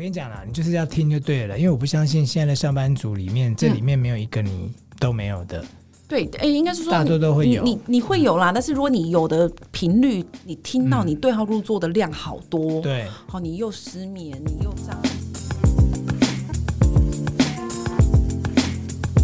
跟你讲啦，你就是要听就对了，因为我不相信现在的上班族里面，这里面没有一个你都没有的。嗯、对，哎，应该是说大多都会有，你你，你会有啦。但是如果你有的频率，你听到你对号入座的量好多，对、嗯，好，你又失眠，你又这样。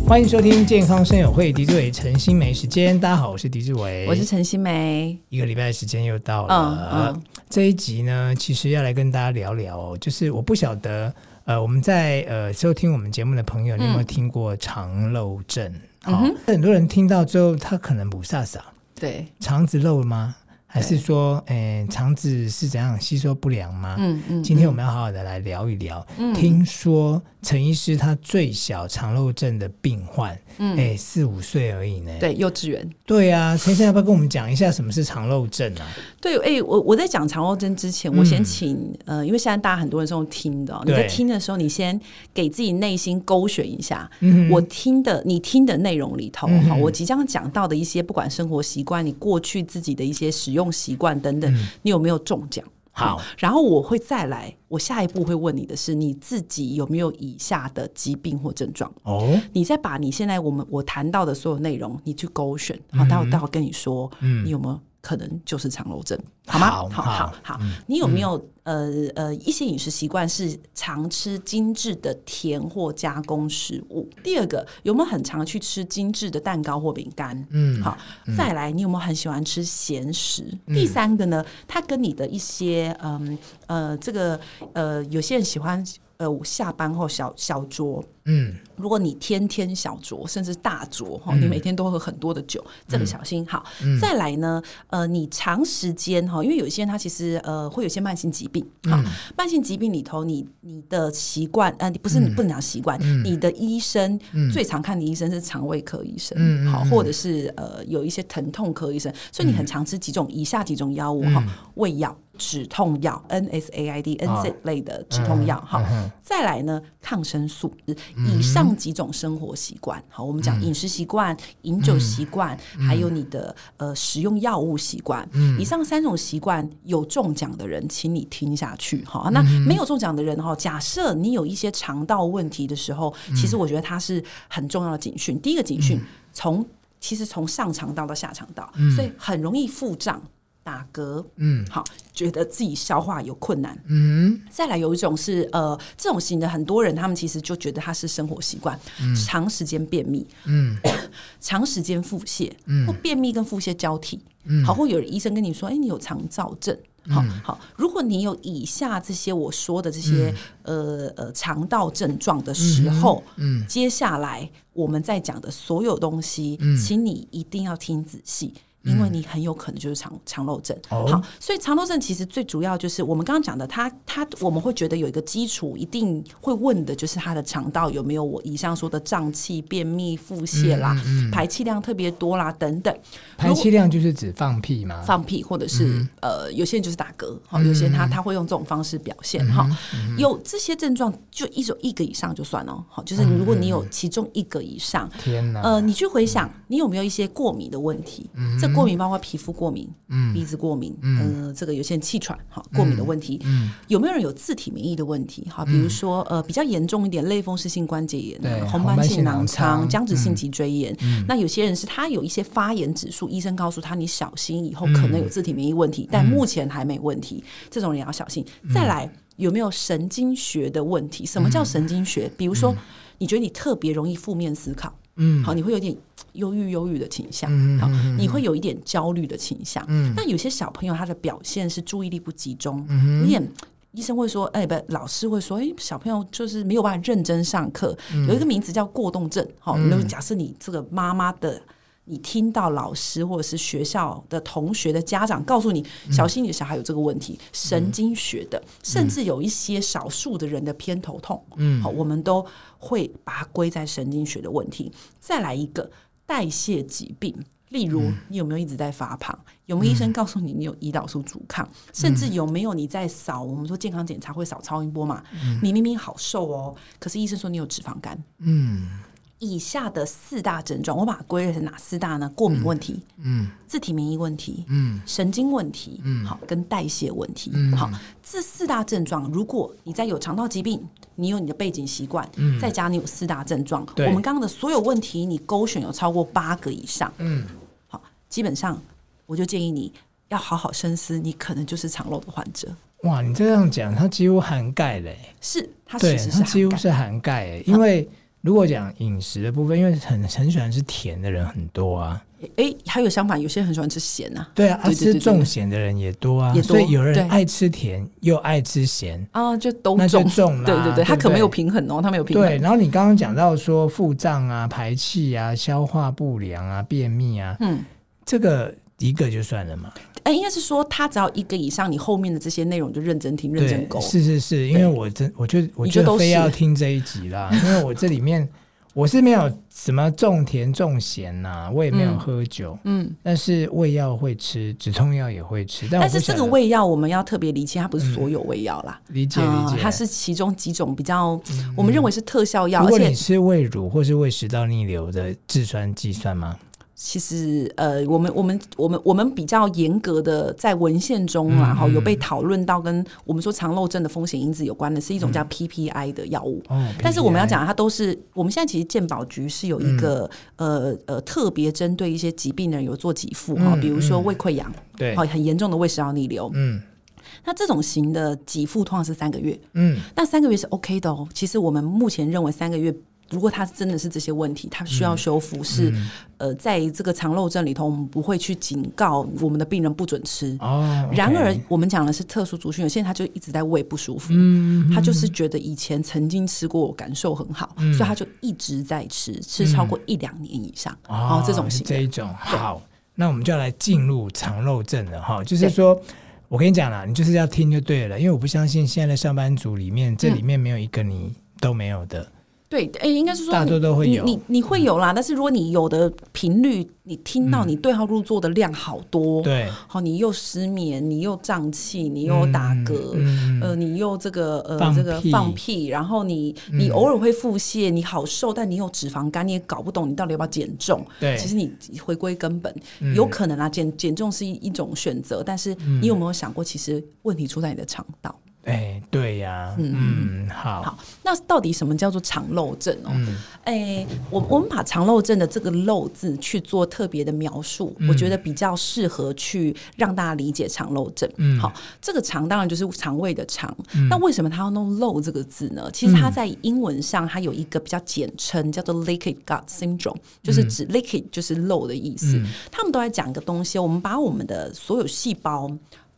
欢迎收听健康生友会，狄志伟、陈新梅时间。大家好，我是狄志伟，我是陈新梅。一个礼拜的时间又到了，嗯嗯、这一集呢，其实要来跟大家聊聊哦，就是我不晓得，呃，我们在呃收听我们节目的朋友，你有没有听过肠漏症？好、嗯哦，很多人听到之后，他可能不飒飒，对，肠子漏了吗？还是说，诶，肠子是怎样吸收不良吗？嗯嗯。今天我们要好好的来聊一聊。嗯。听说陈医师他最小肠漏症的病患，嗯，诶，四五岁而已呢。对，幼稚园。对啊，陈医生要不要跟我们讲一下什么是肠漏症啊？对，诶，我我在讲肠漏症之前，我先请，呃，因为现在大家很多人是用听的，你在听的时候，你先给自己内心勾选一下，嗯，我听的，你听的内容里头，哈，我即将讲到的一些，不管生活习惯，你过去自己的一些使用。习惯等等，你有没有中奖？好，然后我会再来。我下一步会问你的是，你自己有没有以下的疾病或症状？哦，你再把你现在我们我谈到的所有内容，你去勾选。好，待会待会跟你说，嗯，你有没有可能就是肠漏症？好吗？好好好，你有没有呃呃一些饮食习惯是常吃精致的甜或加工食物？第二个，有没有很常去吃精致的蛋糕或饼干？嗯，好，再来，你有没有很喜欢吃咸食？第三个呢，它跟你的一些嗯呃这个呃有些人喜欢。呃，下班后小小酌，嗯，如果你天天小酌，甚至大酌哈，你每天都喝很多的酒，嗯、这个小心。好。嗯、再来呢，呃，你长时间哈，因为有些人他其实呃会有些慢性疾病，好，嗯、慢性疾病里头，你你的习惯，呃，你不是你不能讲习惯，嗯、你的医生、嗯、最常看的医生是肠胃科医生，嗯，好，或者是呃有一些疼痛科医生，所以你很常吃几种以下几种药物哈，嗯、胃药。止痛药，NSAID、NSAID 类的止痛药，好，再来呢，抗生素。以上几种生活习惯，好，我们讲饮食习惯、饮酒习惯，还有你的呃使用药物习惯。以上三种习惯有中奖的人，请你听下去，好，那没有中奖的人哈，假设你有一些肠道问题的时候，其实我觉得它是很重要的警讯。第一个警讯，从其实从上肠道到下肠道，所以很容易腹胀。打嗝，嗯，好，觉得自己消化有困难，嗯，再来有一种是呃，这种型的很多人，他们其实就觉得他是生活习惯，嗯，长时间便秘，嗯，长时间腹泻，嗯，或便秘跟腹泻交替，嗯，好，或有人医生跟你说，哎，你有肠燥症，好好，如果你有以下这些我说的这些呃呃肠道症状的时候，嗯，接下来我们在讲的所有东西，请你一定要听仔细。因为你很有可能就是肠肠漏症，哦、好，所以肠漏症其实最主要就是我们刚刚讲的，他他我们会觉得有一个基础，一定会问的就是他的肠道有没有我以上说的胀气、便秘、腹泻啦，嗯嗯、排气量特别多啦等等。排气量就是指放屁吗？放屁，或者是、嗯、呃，有些人就是打嗝，好，有些人他他会用这种方式表现哈。有这些症状就一种一个以上就算了，好，就是如果你有其中一个以上，天哪，呃，你去回想你有没有一些过敏的问题？嗯，这过敏包括皮肤过敏，嗯，鼻子过敏，嗯，这个有些人气喘，哈，过敏的问题，嗯，有没有人有自体免疫的问题？哈，比如说呃比较严重一点类风湿性关节炎、红斑性囊疮、僵直性脊椎炎，那有些人是他有一些发炎指数，医生告诉他你小心以后可能有自体免疫问题，但目前还没问题，这种人要小心。再来有没有神经学的问题？什么叫神经学？比如说你觉得你特别容易负面思考。嗯，好，你会有点忧郁、忧郁的倾向，好，你会有一点焦虑的倾向。嗯，那有些小朋友他的表现是注意力不集中，嗯，有点医生会说，哎，不，老师会说，哎，小朋友就是没有办法认真上课，有一个名字叫过动症。好，那假设你这个妈妈的。你听到老师或者是学校的同学的家长告诉你，小心你的小孩有这个问题，嗯、神经学的，嗯、甚至有一些少数的人的偏头痛，嗯，好，我们都会把它归在神经学的问题。再来一个代谢疾病，例如你有没有一直在发胖？嗯、有没有医生告诉你你有胰岛素阻抗？嗯、甚至有没有你在扫？我们说健康检查会扫超音波嘛？嗯、你明明好瘦哦，可是医生说你有脂肪肝，嗯。以下的四大症状，我把它归类成哪四大呢？过敏问题，嗯，自体免疫问题，嗯，神经问题，嗯，好，跟代谢问题，嗯，好，这四大症状，如果你在有肠道疾病，你有你的背景习惯，嗯，再加你有四大症状，我们刚刚的所有问题，你勾选有超过八个以上，嗯，好，基本上我就建议你要好好深思，你可能就是肠漏的患者。哇，你这样讲，它几乎涵盖嘞，是，它其实是它几乎是涵盖，因为。如果讲饮食的部分，因为很很喜欢吃甜的人很多啊。哎、欸，还有相反，有些人很喜欢吃咸呐、啊。对啊，吃重咸的人也多啊。所以有人爱吃甜又爱吃咸啊，就都那就重了。对对对，他可没有平衡哦，他没有平衡。对，然后你刚刚讲到说腹胀啊、排气啊、消化不良啊、便秘啊，嗯，这个一个就算了嘛。哎，应该是说他只要一个以上，你后面的这些内容就认真听、认真勾。是是是，因为我真我就我就非要听这一集啦，因为我这里面我是没有什么种田种闲呐、啊，我也没有喝酒，嗯，但是胃药会吃，止痛药也会吃，但，但是这个胃药我们要特别理清，它不是所有胃药啦，嗯、理解理解，它是其中几种比较我们认为是特效药。如果你吃胃乳或是胃食道逆流的制酸计算吗？其实，呃，我们我们我们我们比较严格的在文献中啊，哈、嗯嗯，有被讨论到跟我们说肠漏症的风险因子有关的，是一种叫 PPI 的药物。哦、但是我们要讲，它都是我们现在其实健保局是有一个、嗯、呃呃特别针对一些疾病的人有做给付哈、嗯，比如说胃溃疡，对、嗯，很严重的胃食道逆流，嗯，那这种型的给付通常是三个月，嗯，那三个月是 OK 的哦。其实我们目前认为三个月。如果他真的是这些问题，他需要修复，是、嗯、呃，在这个肠漏症里头，我们不会去警告我们的病人不准吃。哦，然而我们讲的是特殊族群，有些人他就一直在胃不舒服，嗯，他就是觉得以前曾经吃过，感受很好，嗯、所以他就一直在吃，吃超过一两年以上。哦，这种型这一种好，那我们就要来进入肠漏症了哈，就是说我跟你讲啦，你就是要听就对了，因为我不相信现在的上班族里面，这里面没有一个你都没有的。对，哎，应该是说大多都会有，你你，你会有啦。但是如果你有的频率，你听到你对号入座的量好多，对、嗯，好，你又失眠，你又胀气，你又打嗝、嗯，呃，你又这个呃这个放屁，然后你你偶尔会腹泻，你好瘦，但你有脂肪肝，你也搞不懂你到底要不要减重。对，其实你回归根本，有可能啊，减减重是一一种选择，但是你有没有想过，其实问题出在你的肠道？哎、欸，对呀、啊，嗯，好，好，那到底什么叫做肠漏症哦？哎、嗯欸，我我们把肠漏症的这个“漏”字去做特别的描述、嗯，我觉得比较适合去让大家理解肠漏症。嗯，好，这个肠当然就是肠胃的肠、嗯，那为什么它要弄“漏”这个字呢？其实它在英文上它有一个比较简称，叫做 “leaky gut syndrome”，就是指 “leaky” 就是漏的意思。嗯、他们都在讲一个东西，我们把我们的所有细胞。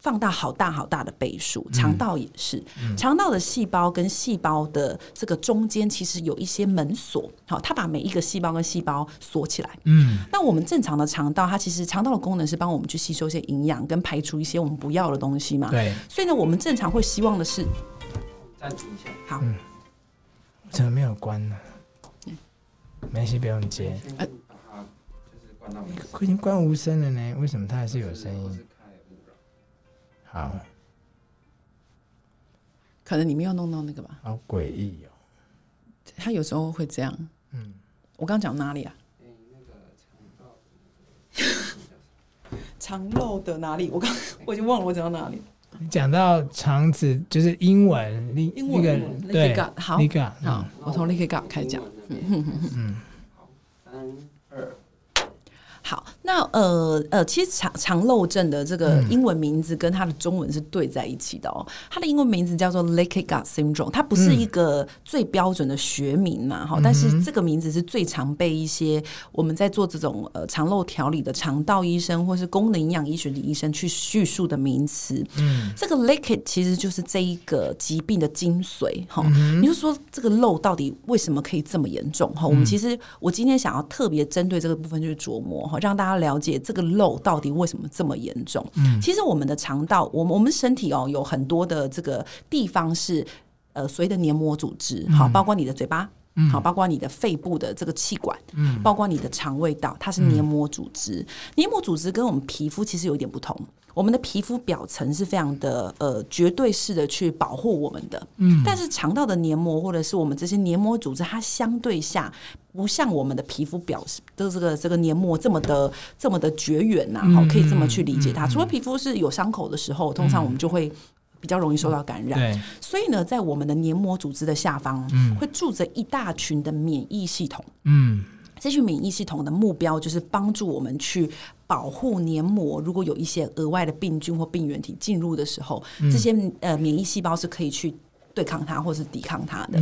放大好大好大的倍数，肠道也是，肠、嗯、道的细胞跟细胞的这个中间其实有一些门锁，好，它把每一个细胞跟细胞锁起来。嗯，那我们正常的肠道，它其实肠道的功能是帮我们去吸收一些营养，跟排除一些我们不要的东西嘛。对，所以呢，我们正常会希望的是暂停一下。好，嗯、怎么没有关呢？没事，不用接。哎、欸，已经关无声了呢，为什么它还是有声音？好，可能你没有弄到那个吧。好诡异哦，他有时候会这样。嗯，我刚讲哪里啊？肠漏的哪里？我刚我已经忘了我讲到哪里。你讲到肠子就是英文，英文对，好，好，我从 gut 开始讲。嗯嗯。好，那呃呃，其实肠肠漏症的这个英文名字跟它的中文是对在一起的哦。嗯、它的英文名字叫做 Leaky Gut Syndrome，它不是一个最标准的学名嘛，哈、嗯。但是这个名字是最常被一些我们在做这种呃肠漏调理的肠道医生或是功能营养医学的医生去叙述的名词。嗯，这个 Leaky 其实就是这一个疾病的精髓哈、嗯。你就说这个漏到底为什么可以这么严重哈、嗯？我们其实我今天想要特别针对这个部分去琢磨哈。让大家了解这个漏到底为什么这么严重？嗯，其实我们的肠道，我们我们身体哦，有很多的这个地方是呃所谓的黏膜组织，好，包括你的嘴巴，嗯，好，包括你的肺部的这个气管，嗯，包括你的肠胃道，它是黏膜组织。黏膜组织跟我们皮肤其实有一点不同。我们的皮肤表层是非常的呃绝对式的去保护我们的，嗯，但是肠道的黏膜或者是我们这些黏膜组织，它相对下不像我们的皮肤表示的这个这个黏膜这么的这么的绝缘呐，好，可以这么去理解它。除了皮肤是有伤口的时候，通常我们就会比较容易受到感染。对，所以呢，在我们的黏膜组织的下方，嗯会住着一大群的免疫系统。嗯，这群免疫系统的目标就是帮助我们去保护黏膜，如果有一些额外的病菌或病原体进入的时候，这些呃免疫细胞是可以去。对抗它，或是抵抗它的，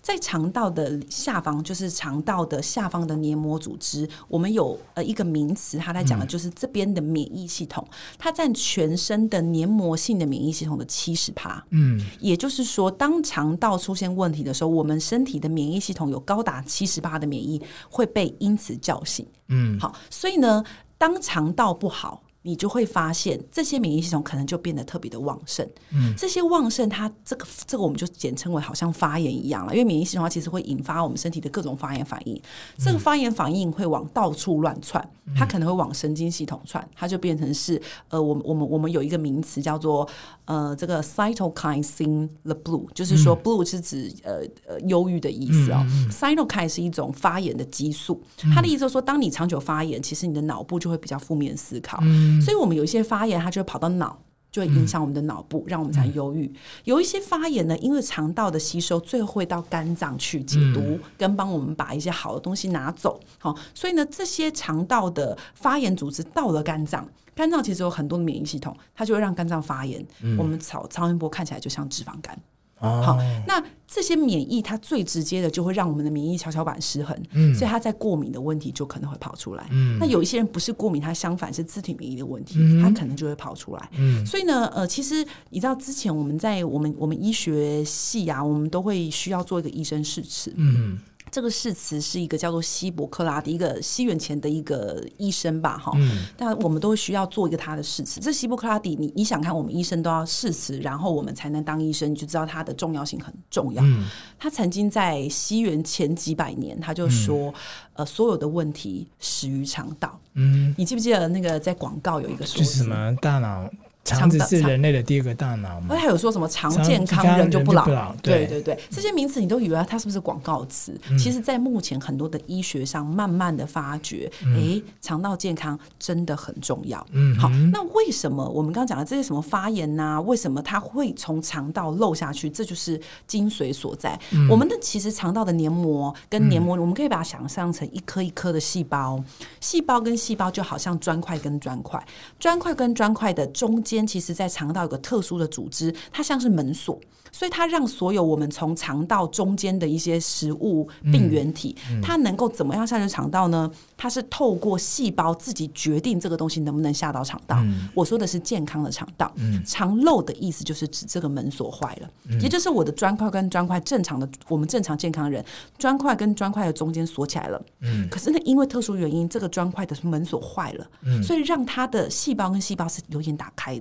在肠道的下方，就是肠道的下方的黏膜组织，我们有呃一个名词，它在讲的就是这边的免疫系统，它占全身的黏膜性的免疫系统的七十趴。嗯，也就是说，当肠道出现问题的时候，我们身体的免疫系统有高达七十趴的免疫会被因此叫醒。嗯，好，所以呢，当肠道不好。你就会发现，这些免疫系统可能就变得特别的旺盛。嗯，这些旺盛，它这个这个我们就简称为好像发炎一样了。因为免疫系统它其实会引发我们身体的各种发炎反应。嗯、这个发炎反应会往到处乱窜，它可能会往神经系统窜，它就变成是呃，我们我们我们有一个名词叫做呃，这个 cytokine in the blue，就是说 blue 是指呃呃忧郁的意思哦。cytokine 是一种发炎的激素，它的意思就是说，当你长久发炎，其实你的脑部就会比较负面思考。嗯所以，我们有一些发炎，它就会跑到脑，就会影响我们的脑部，让我们产生忧郁。有一些发炎呢，因为肠道的吸收，最后会到肝脏去解毒，跟帮我们把一些好的东西拿走。好，所以呢，这些肠道的发炎组织到了肝脏，肝脏其实有很多的免疫系统，它就会让肝脏发炎。我们超超音波看起来就像脂肪肝。好，那这些免疫它最直接的就会让我们的免疫跷跷板失衡，嗯，所以它在过敏的问题就可能会跑出来。嗯，那有一些人不是过敏，他相反是自体免疫的问题，他可能就会跑出来。嗯，所以呢，呃，其实你知道之前我们在我们我们医学系啊，我们都会需要做一个医生试吃。嗯。这个誓词是一个叫做希伯克拉的一个西元前的一个医生吧，哈、嗯，但我们都需要做一个他的誓词。这希伯克拉底，你你想看，我们医生都要誓词，然后我们才能当医生，你就知道他的重要性很重要。嗯、他曾经在西元前几百年，他就说，嗯、呃，所有的问题始于肠道。嗯，你记不记得那个在广告有一个说是什么大脑？肠子是人类的第二个大脑吗？而且还有说什么肠健康人就不老？对对对，这些名词你都以为它是不是广告词？其实，在目前很多的医学上，慢慢的发觉，哎，肠道健康真的很重要。嗯，好，那为什么我们刚刚讲的这些什么发炎呐？为什么它会从肠道漏下去？这就是精髓所在。我们的其实肠道的黏膜跟黏膜，我们可以把它想象成一颗一颗的细胞，细胞跟细胞就好像砖块跟砖块，砖块跟砖块的中间。其实，在肠道有个特殊的组织，它像是门锁，所以它让所有我们从肠道中间的一些食物、病原体，嗯嗯、它能够怎么样下去肠道呢？它是透过细胞自己决定这个东西能不能下到肠道。嗯、我说的是健康的肠道，嗯、肠漏的意思就是指这个门锁坏了，嗯、也就是我的砖块跟砖块正常的，我们正常健康的人，砖块跟砖块的中间锁起来了。嗯、可是呢，因为特殊原因，这个砖块的门锁坏了，嗯、所以让它的细胞跟细胞是有点打开的。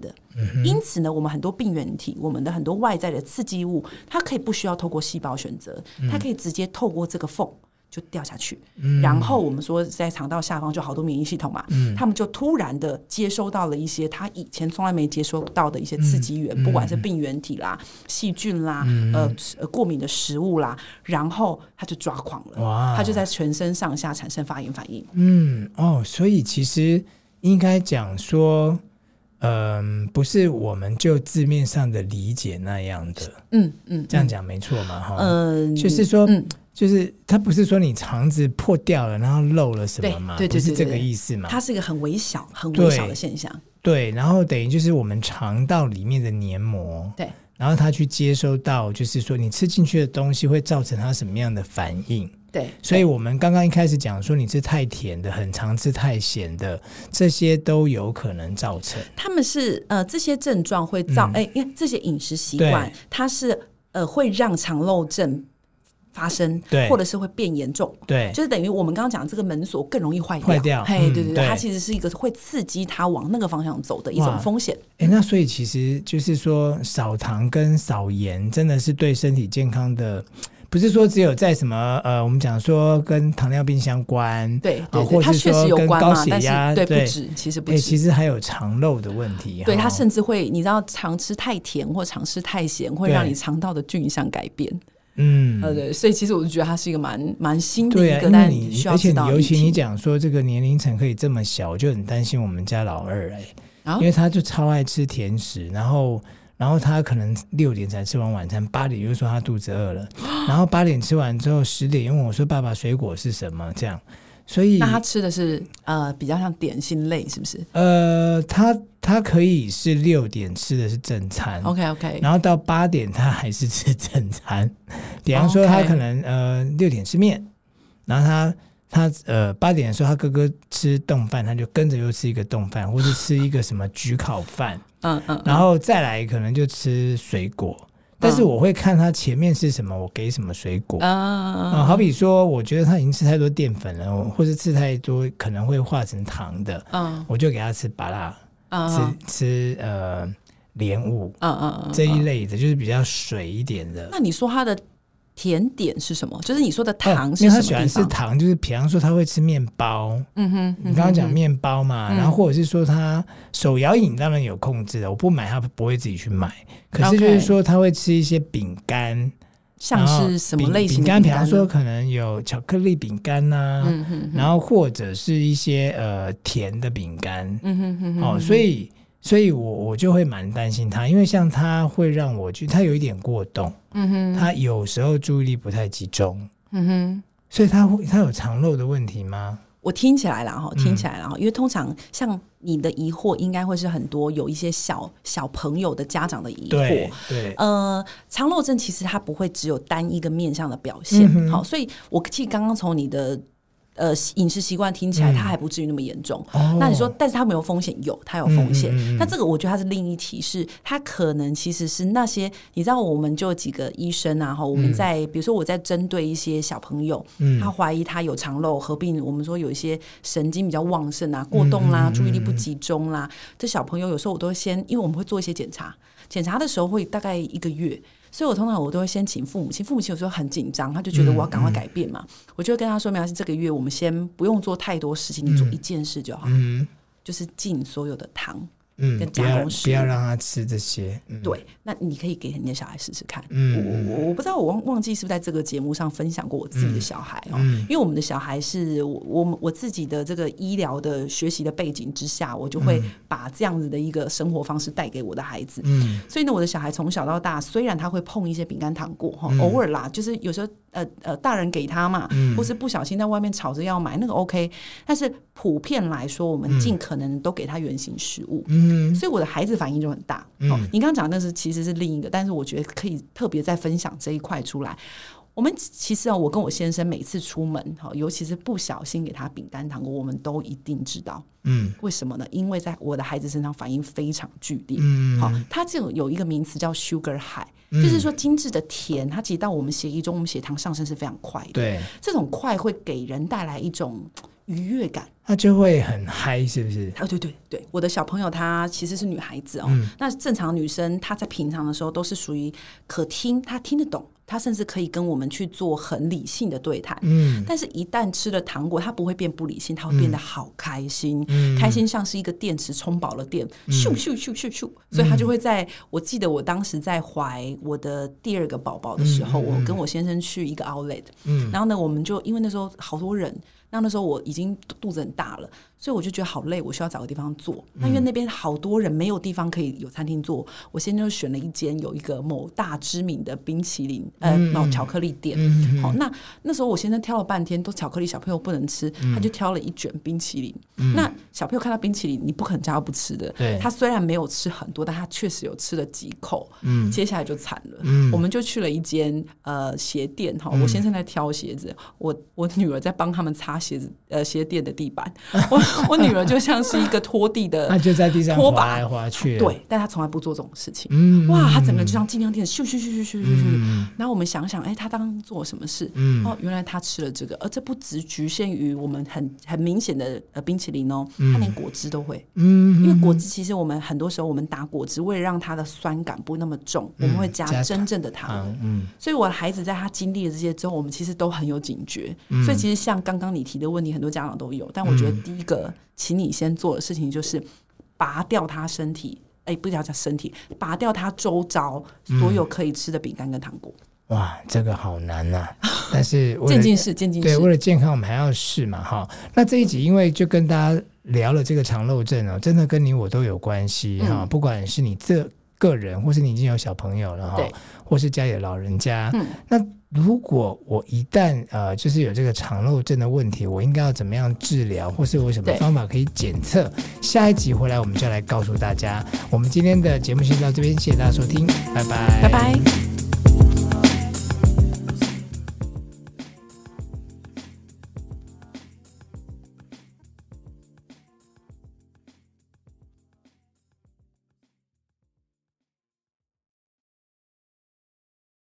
因此呢，我们很多病原体，我们的很多外在的刺激物，它可以不需要透过细胞选择，它可以直接透过这个缝就掉下去。嗯、然后我们说，在肠道下方就好多免疫系统嘛，嗯、他们就突然的接收到了一些他以前从来没接收到的一些刺激源，嗯、不管是病原体啦、细菌啦、嗯、呃过敏的食物啦，然后他就抓狂了，哇他就在全身上下产生发炎反应。嗯，哦，所以其实应该讲说。嗯，不是我们就字面上的理解那样的，嗯嗯，这样讲没错嘛，哈，嗯，就是说，就是它不是说你肠子破掉了，然后漏了什么嘛，对，就是这个意思嘛，它是一个很微小、很微小的现象，对，然后等于就是我们肠道里面的黏膜，对，然后他去接收到，就是说你吃进去的东西会造成他什么样的反应。对，所以我们刚刚一开始讲说，你吃太甜的，很常吃太咸的，这些都有可能造成。他们是呃，这些症状会造哎，因为、这些饮食习惯，它是呃会让肠漏症发生，对，或者是会变严重，对，就是等于我们刚刚讲这个门锁更容易坏掉，坏掉，嘿，对对对，它其实是一个会刺激它往那个方向走的一种风险。哎、欸，那所以其实就是说，少糖跟少盐真的是对身体健康的。不是说只有在什么呃，我们讲说跟糖尿病相关，对，对，或者是说跟高血压，对，不止，其实不止，欸，其实还有肠漏的问题。对，它甚至会，你知道，常吃太甜或常吃太咸，会让你肠道的菌相改变。嗯，呃，对，所以其实我就觉得它是一个蛮蛮新的一个，但你需要知道。而且尤其你讲说这个年龄层可以这么小，我就很担心我们家老二哎、欸，因为他就超爱吃甜食，然后然后他可能六点才吃完晚餐，八点又说他肚子饿了，然后八点吃完之后十点又问我说爸爸水果是什么这样。所以，那他吃的是呃比较像点心类，是不是？呃，他他可以是六点吃的是正餐，OK OK，然后到八点他还是吃正餐。比方说，他可能.呃六点吃面，然后他他呃八点的时候他哥哥吃冻饭，他就跟着又吃一个冻饭，或是吃一个什么焗烤饭，嗯嗯，然后再来可能就吃水果。但是我会看他前面是什么，我给什么水果啊、嗯？好比说，我觉得他已经吃太多淀粉了，或是吃太多可能会化成糖的，嗯，我就给他吃芭乐，嗯、吃吃呃莲雾，嗯嗯嗯，这一类的，就是比较水一点的。那你说他的？甜点是什么？就是你说的糖是什么？因为他喜欢吃糖，就是比方说他会吃面包。嗯哼，你刚刚讲面包嘛，然后或者是说他手摇饮当然有控制的，我不买他不会自己去买。可是就是说他会吃一些饼干，像是什么类型饼干？比方说可能有巧克力饼干呐，然后或者是一些呃甜的饼干。嗯哼哼，哦，所以。所以我我就会蛮担心他，因为像他会让我去，他有一点过动，嗯哼，他有时候注意力不太集中，嗯哼，所以他会他有肠漏的问题吗？我听起来了哈，听起来了哈，因为通常像你的疑惑，应该会是很多有一些小小朋友的家长的疑惑，对，对。呃，肠漏症其实它不会只有单一个面向的表现，嗯、好，所以我其实刚刚从你的。呃，饮食习惯听起来他还不至于那么严重。嗯、那你说，但是他没有风险？有，他有风险。那这个我觉得它是另一提示，他可能其实是那些你知道，我们就有几个医生啊，哈，我们在、嗯、比如说我在针对一些小朋友，嗯、他怀疑他有肠漏合并，我们说有一些神经比较旺盛啊，过动啦，嗯、注意力不集中啦，这小朋友有时候我都会先，因为我们会做一些检查，检查的时候会大概一个月。所以，我通常我都会先请父母亲。父母亲有时候很紧张，他就觉得我要赶快改变嘛。我就会跟他说明：是这个月我们先不用做太多事情，你做一件事就好，嗯、就是禁所有的糖。嗯，跟加工食不要让他吃这些。嗯、对，那你可以给你的小孩试试看。嗯，我我我不知道我忘忘记是不是在这个节目上分享过我自己的小孩哦，嗯、因为我们的小孩是我我我自己的这个医疗的学习的背景之下，我就会把这样子的一个生活方式带给我的孩子。嗯，所以呢，我的小孩从小到大，虽然他会碰一些饼干糖果哈，偶尔啦，就是有时候。呃呃，大人给他嘛，嗯、或是不小心在外面吵着要买那个 OK，但是普遍来说，我们尽可能都给他原型食物，嗯，所以我的孩子反应就很大。嗯、哦，你刚刚讲那是其实是另一个，但是我觉得可以特别再分享这一块出来。我们其实啊，我跟我先生每次出门哈，尤其是不小心给他饼干糖果，我们都一定知道。嗯，为什么呢？因为在我的孩子身上反应非常剧烈。嗯，好，他这种有一个名词叫 sugar high，就是说精致的甜，它其实到我们血液中，我们血糖上升是非常快的。对，这种快会给人带来一种愉悦感，他就会很嗨，是不是？啊，对对对，我的小朋友她其实是女孩子哦。嗯，那正常女生她在平常的时候都是属于可听，她听得懂。他甚至可以跟我们去做很理性的对谈，嗯，但是，一旦吃了糖果，他不会变不理性，他会变得好开心，嗯，开心像是一个电池充饱了电，咻咻咻咻咻，所以他就会在。我记得我当时在怀我的第二个宝宝的时候，我跟我先生去一个 outlet，嗯，然后呢，我们就因为那时候好多人。那那时候我已经肚子很大了，所以我就觉得好累，我需要找个地方坐。那因为那边好多人，没有地方可以有餐厅坐，我现在就选了一间有一个某大知名的冰淇淋呃，某巧克力店。好，那那时候我先生挑了半天，都巧克力小朋友不能吃，他就挑了一卷冰淇淋。那小朋友看到冰淇淋，你不可能叫他不吃的。他虽然没有吃很多，但他确实有吃了几口。接下来就惨了。我们就去了一间呃鞋店哈，我先生在挑鞋子，我我女儿在帮他们擦。鞋子呃，鞋垫的地板，我我女儿就像是一个拖地的，那就在地上滑来滑去，对，但她从来不做这种事情。嗯，哇，她整个就像尽量店，咻咻咻咻咻咻咻。然后我们想想，哎，她当做什么事？嗯，哦，原来他吃了这个，而这不只局限于我们很很明显的呃冰淇淋哦，他连果汁都会。嗯，因为果汁其实我们很多时候我们打果汁，为了让它的酸感不那么重，我们会加真正的糖。嗯，所以我的孩子在他经历了这些之后，我们其实都很有警觉。所以其实像刚刚你提的问题，很多家长都有，但我觉得第一个，请你先做的事情就是拔掉他身体，哎，不要讲身体，拔掉他周遭所有可以吃的饼干跟糖果。哇，这个好难呐、啊！但是渐进式，渐进式，对，为了健康，我们还要试嘛，哈。那这一集因为就跟大家聊了这个肠漏症哦，真的跟你我都有关系哈、嗯。不管是你这个人，或是你已经有小朋友了哈，或是家里的老人家，嗯，那如果我一旦呃，就是有这个肠漏症的问题，我应该要怎么样治疗，或是有什么方法可以检测？下一集回来我们就来告诉大家。我们今天的节目先到这边，谢谢大家收听，拜拜，拜拜。